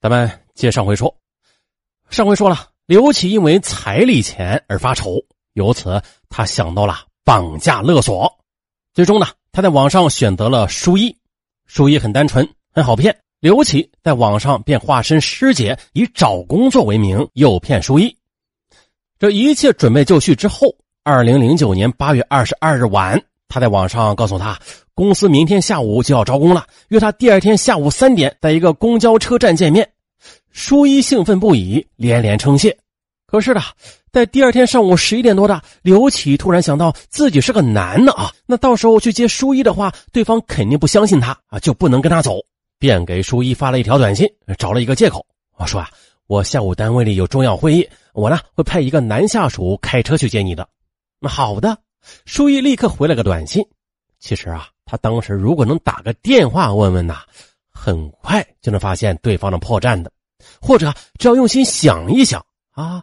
咱们接上回说，上回说了，刘启因为彩礼钱而发愁，由此他想到了绑架勒索。最终呢，他在网上选择了舒一，舒一很单纯，很好骗。刘启在网上便化身师姐，以找工作为名诱骗舒一。这一切准备就绪之后，二零零九年八月二十二日晚，他在网上告诉他。公司明天下午就要招工了，约他第二天下午三点在一个公交车站见面。舒一兴奋不已，连连称谢。可是的，在第二天上午十一点多的，刘启突然想到自己是个男的啊，那到时候去接舒一的话，对方肯定不相信他啊，就不能跟他走，便给舒一发了一条短信，找了一个借口，我说啊，我下午单位里有重要会议，我呢会派一个男下属开车去接你的。那好的，舒毅立刻回了个短信。其实啊。他当时如果能打个电话问问呐，很快就能发现对方的破绽的，或者只要用心想一想啊，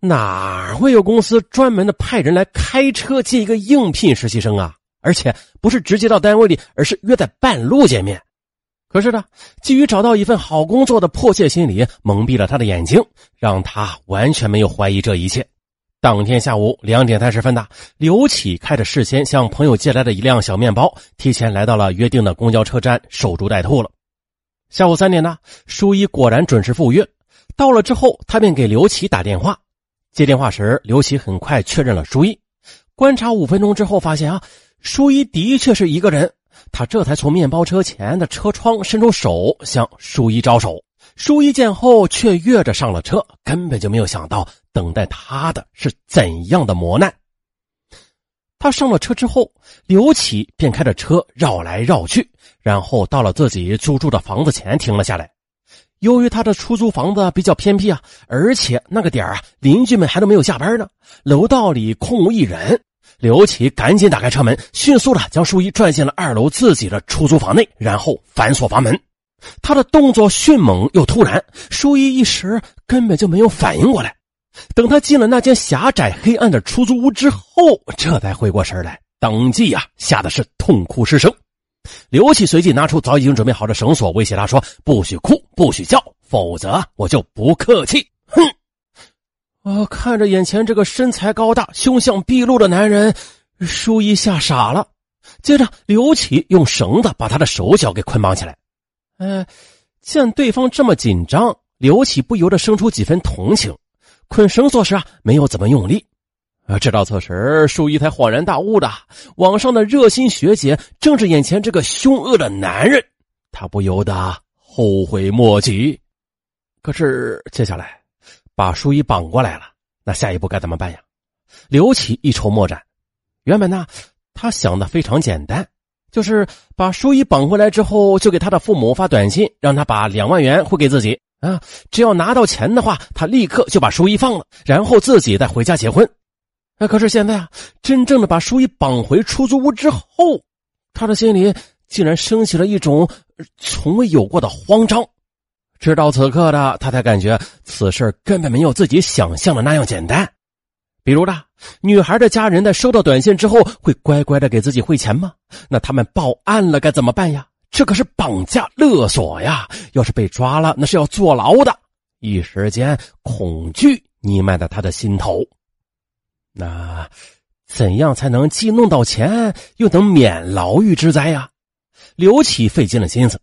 哪会有公司专门的派人来开车接一个应聘实习生啊？而且不是直接到单位里，而是约在半路见面。可是呢，基于找到一份好工作的迫切心理，蒙蔽了他的眼睛，让他完全没有怀疑这一切。当天下午两点三十分的，刘启开着事先向朋友借来的一辆小面包，提前来到了约定的公交车站守株待兔了。下午三点呢，舒一果然准时赴约。到了之后，他便给刘启打电话。接电话时，刘启很快确认了舒一。观察五分钟之后，发现啊，舒一的确是一个人。他这才从面包车前的车窗伸出手向舒一招手。舒一见后，却跃着上了车，根本就没有想到等待他的是怎样的磨难。他上了车之后，刘启便开着车绕来绕去，然后到了自己租住的房子前停了下来。由于他的出租房子比较偏僻啊，而且那个点啊，邻居们还都没有下班呢，楼道里空无一人。刘启赶紧打开车门，迅速的将舒一拽进了二楼自己的出租房内，然后反锁房门。他的动作迅猛又突然，舒一一时根本就没有反应过来。等他进了那间狭窄黑暗的出租屋之后，这才回过神来，当即呀吓得是痛哭失声。刘启随即拿出早已经准备好的绳索，威胁他说：“不许哭，不许叫，否则我就不客气。”哼！我看着眼前这个身材高大、凶相毕露的男人，舒一吓傻了。接着，刘启用绳子把他的手脚给捆绑起来。哎，见对方这么紧张，刘启不由得生出几分同情。捆绳索时啊，没有怎么用力。啊，直到此时，舒一才恍然大悟的，网上的热心学姐正是眼前这个凶恶的男人，他不由得后悔莫及。可是接下来，把舒一绑过来了，那下一步该怎么办呀？刘启一筹莫展。原本呢，他想的非常简单。就是把舒一绑回来之后，就给他的父母发短信，让他把两万元汇给自己啊。只要拿到钱的话，他立刻就把舒一放了，然后自己再回家结婚。哎，可是现在啊，真正的把舒一绑回出租屋之后，他的心里竟然升起了一种从未有过的慌张。直到此刻的他才感觉此事根本没有自己想象的那样简单。比如呢，女孩的家人在收到短信之后会乖乖的给自己汇钱吗？那他们报案了该怎么办呀？这可是绑架勒索呀！要是被抓了，那是要坐牢的。一时间，恐惧弥漫在他的心头。那怎样才能既弄到钱，又能免牢狱之灾呀？刘启费尽了心思。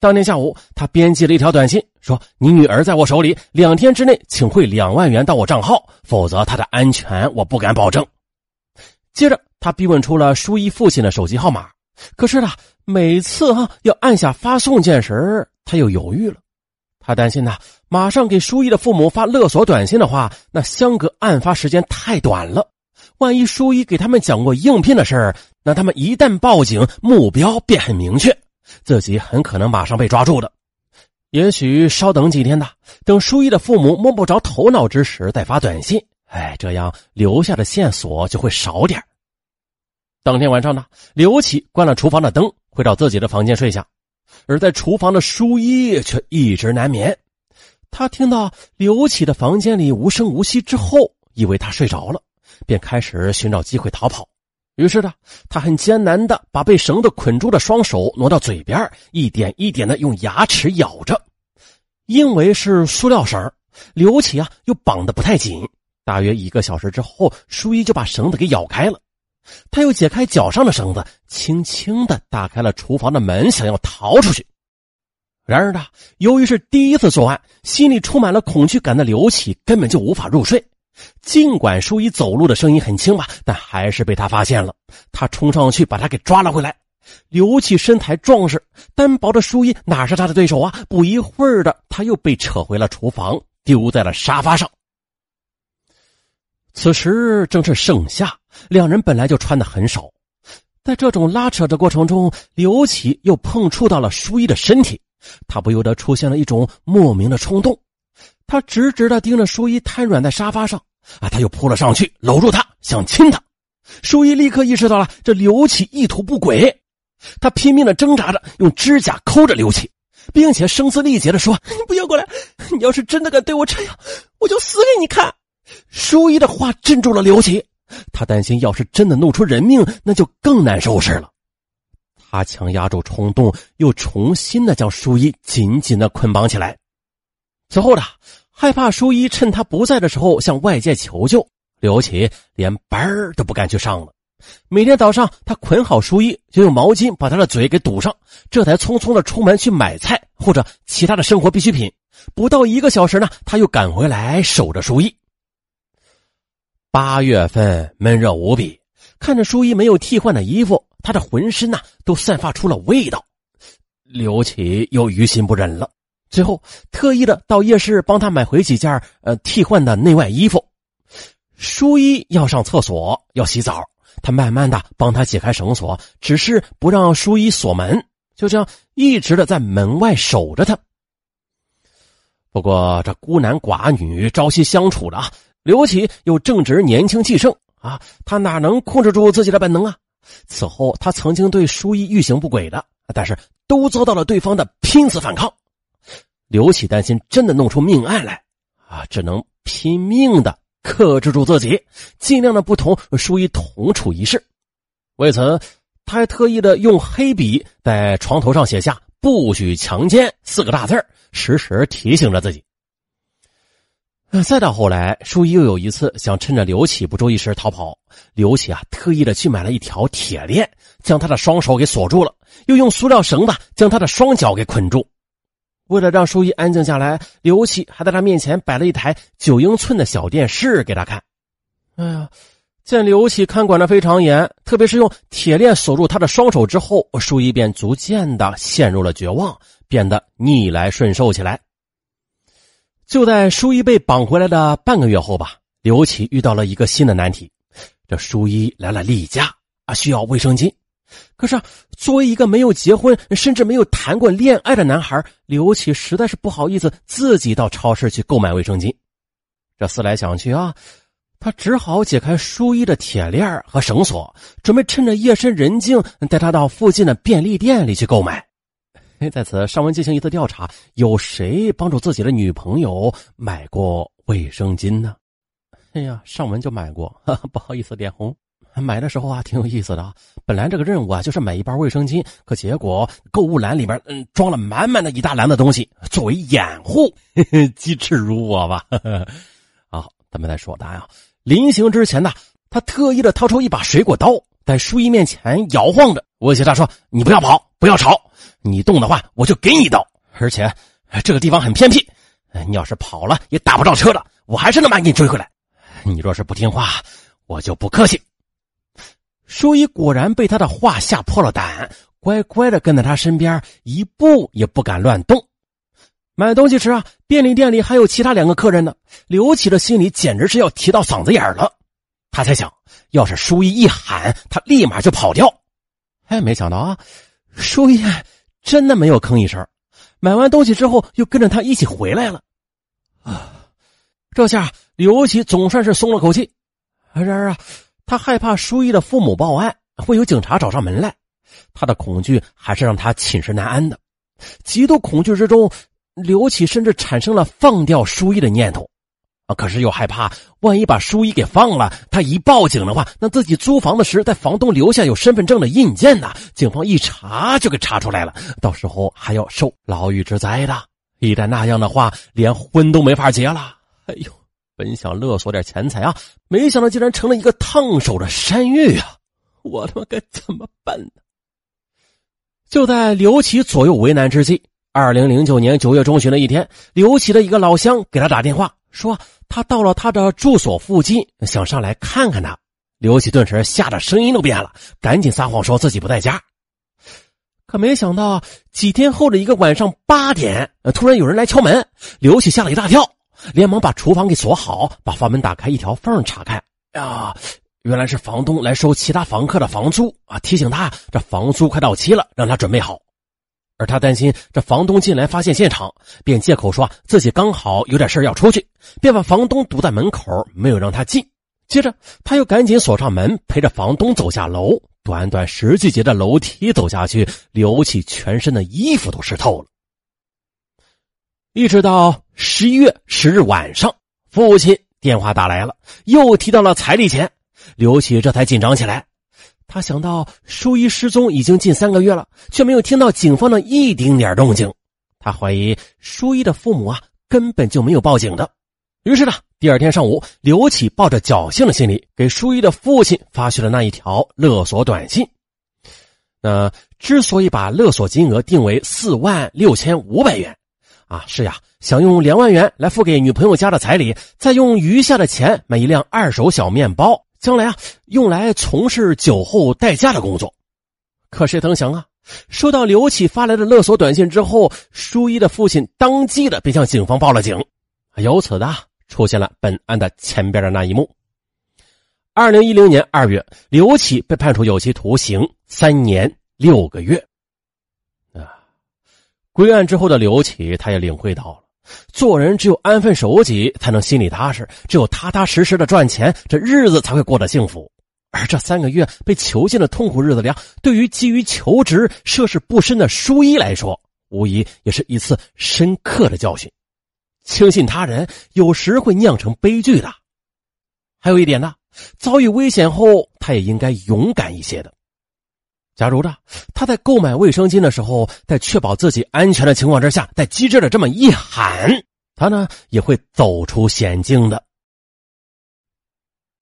当天下午，他编辑了一条短信，说：“你女儿在我手里，两天之内请汇两万元到我账号，否则她的安全我不敢保证。”接着，他逼问出了舒一父亲的手机号码，可是呢，每次哈要按下发送键时，他又犹豫了。他担心呐，马上给舒一的父母发勒索短信的话，那相隔案发时间太短了，万一舒一给他们讲过应聘的事儿，那他们一旦报警，目标便很明确。自己很可能马上被抓住的，也许稍等几天呐，等舒一的父母摸不着头脑之时再发短信，哎，这样留下的线索就会少点当天晚上呢，刘启关了厨房的灯，回到自己的房间睡下，而在厨房的舒一却一直难眠。他听到刘启的房间里无声无息之后，以为他睡着了，便开始寻找机会逃跑。于是呢，他很艰难的把被绳子捆住的双手挪到嘴边，一点一点的用牙齿咬着。因为是塑料绳，刘启啊又绑的不太紧。大约一个小时之后，舒一就把绳子给咬开了。他又解开脚上的绳子，轻轻的打开了厨房的门，想要逃出去。然而呢，由于是第一次作案，心里充满了恐惧感的刘启根本就无法入睡。尽管淑一走路的声音很轻吧，但还是被他发现了。他冲上去把他给抓了回来。刘启身材壮实，单薄的淑一哪是他的对手啊？不一会儿的，他又被扯回了厨房，丢在了沙发上。此时正是盛夏，两人本来就穿的很少，在这种拉扯的过程中，刘启又碰触到了淑一的身体，他不由得出现了一种莫名的冲动，他直直的盯着淑一瘫软在沙发上，啊，他又扑了上去，搂住她想亲她，淑一立刻意识到了这刘启意图不轨，他拼命的挣扎着，用指甲抠着刘启，并且声嘶力竭的说：“ 你不要过来，你要是真的敢对我这样，我就死给你看。”淑一的话镇住了刘琦，他担心要是真的弄出人命，那就更难收拾了。他强压住冲动，又重新的将淑一紧紧的捆绑起来。此后呢，害怕淑一趁他不在的时候向外界求救，刘琦连班儿都不敢去上了。每天早上，他捆好淑一，就用毛巾把他的嘴给堵上，这才匆匆的出门去买菜或者其他的生活必需品。不到一个小时呢，他又赶回来守着淑一。八月份闷热无比，看着淑一没有替换的衣服，他的浑身呐都散发出了味道。刘启又于心不忍了，最后特意的到夜市帮他买回几件呃替换的内外衣服。淑一要上厕所要洗澡，他慢慢的帮他解开绳索，只是不让淑一锁门，就这样一直的在门外守着他。不过这孤男寡女朝夕相处的啊。刘启又正值年轻气盛啊，他哪能控制住自己的本能啊？此后，他曾经对淑一欲行不轨的，但是都遭到了对方的拼死反抗。刘启担心真的弄出命案来啊，只能拼命的克制住自己，尽量的不同淑一同处一室。为此，他还特意的用黑笔在床头上写下“不许强奸”四个大字时时提醒着自己。再到后来，淑一又有一次想趁着刘启不注意时逃跑，刘启啊特意的去买了一条铁链，将他的双手给锁住了，又用塑料绳子将他的双脚给捆住。为了让淑一安静下来，刘启还在他面前摆了一台九英寸的小电视给他看。哎呀，见刘启看管的非常严，特别是用铁链锁住他的双手之后，淑一便逐渐的陷入了绝望，变得逆来顺受起来。就在淑一被绑回来的半个月后吧，刘启遇到了一个新的难题。这淑一来了例假啊，需要卫生巾。可是作为一个没有结婚，甚至没有谈过恋爱的男孩，刘启实在是不好意思自己到超市去购买卫生巾。这思来想去啊，他只好解开淑一的铁链和绳索，准备趁着夜深人静带他到附近的便利店里去购买。在此，尚文进行一次调查：有谁帮助自己的女朋友买过卫生巾呢？哎呀，尚文就买过，不好意思，脸红。买的时候啊，挺有意思的啊。本来这个任务啊，就是买一包卫生巾，可结果购物篮里边嗯装了满满的一大篮的东西，作为掩护，机智如我吧。好，咱们再说答案啊。临行之前呢，他特意的掏出一把水果刀，在书衣面前摇晃着，威胁他说：“你不要跑，不要吵。”你动的话，我就给你一刀。而且这个地方很偏僻，你要是跑了也打不着车的，我还是能把你追回来。你若是不听话，我就不客气。淑一果然被他的话吓破了胆，乖乖的跟在他身边，一步也不敢乱动。买东西时啊，便利店里还有其他两个客人呢。刘启的心里简直是要提到嗓子眼了。他才想，要是淑一一喊，他立马就跑掉。哎，没想到啊，淑一。真的没有吭一声，买完东西之后又跟着他一起回来了，啊，这下刘启总算是松了口气。然而啊，他害怕舒一的父母报案，会有警察找上门来，他的恐惧还是让他寝食难安的。极度恐惧之中，刘启甚至产生了放掉舒一的念头。啊！可是又害怕，万一把淑一给放了，他一报警的话，那自己租房子时在房东留下有身份证的印件呢？警方一查就给查出来了，到时候还要受牢狱之灾的。一旦那样的话，连婚都没法结了。哎呦，本想勒索点钱财啊，没想到竟然成了一个烫手的山芋啊！我他妈该怎么办呢？就在刘启左右为难之际，二零零九年九月中旬的一天，刘启的一个老乡给他打电话，说他到了他的住所附近，想上来看看他。刘启顿时吓得声音都变了，赶紧撒谎说自己不在家。可没想到，几天后的一个晚上八点，突然有人来敲门，刘启吓了一大跳，连忙把厨房给锁好，把房门打开一条缝查看。呀，原来是房东来收其他房客的房租啊！提醒他这房租快到期了，让他准备好。而他担心这房东进来发现现场，便借口说自己刚好有点事要出去，便把房东堵在门口，没有让他进。接着，他又赶紧锁上门，陪着房东走下楼。短短十几节的楼梯走下去，刘启全身的衣服都湿透了。一直到十一月十日晚上，父亲电话打来了，又提到了彩礼钱，刘启这才紧张起来。他想到舒一失踪已经近三个月了，却没有听到警方的一丁点动静，他怀疑舒一的父母啊根本就没有报警的。于是呢。第二天上午，刘启抱着侥幸的心理，给舒一的父亲发去了那一条勒索短信。那之所以把勒索金额定为四万六千五百元，啊，是呀，想用两万元来付给女朋友家的彩礼，再用余下的钱买一辆二手小面包，将来啊用来从事酒后代驾的工作。可谁曾想啊，收到刘启发来的勒索短信之后，舒一的父亲当即的便向警方报了警，由此的。出现了本案的前边的那一幕。二零一零年二月，刘启被判处有期徒刑三年六个月。啊，归案之后的刘启，他也领会到了，做人只有安分守己，才能心里踏实；只有踏踏实实的赚钱，这日子才会过得幸福。而这三个月被囚禁的痛苦日子里，对于急于求职、涉世不深的舒一来说，无疑也是一次深刻的教训。轻信他人有时会酿成悲剧的。还有一点呢，遭遇危险后，他也应该勇敢一些的。假如呢，他在购买卫生巾的时候，在确保自己安全的情况之下，在机智的这么一喊，他呢也会走出险境的。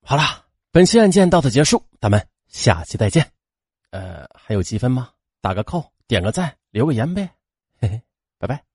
好了，本期案件到此结束，咱们下期再见。呃，还有积分吗？打个扣，点个赞，留个言呗。嘿嘿，拜拜。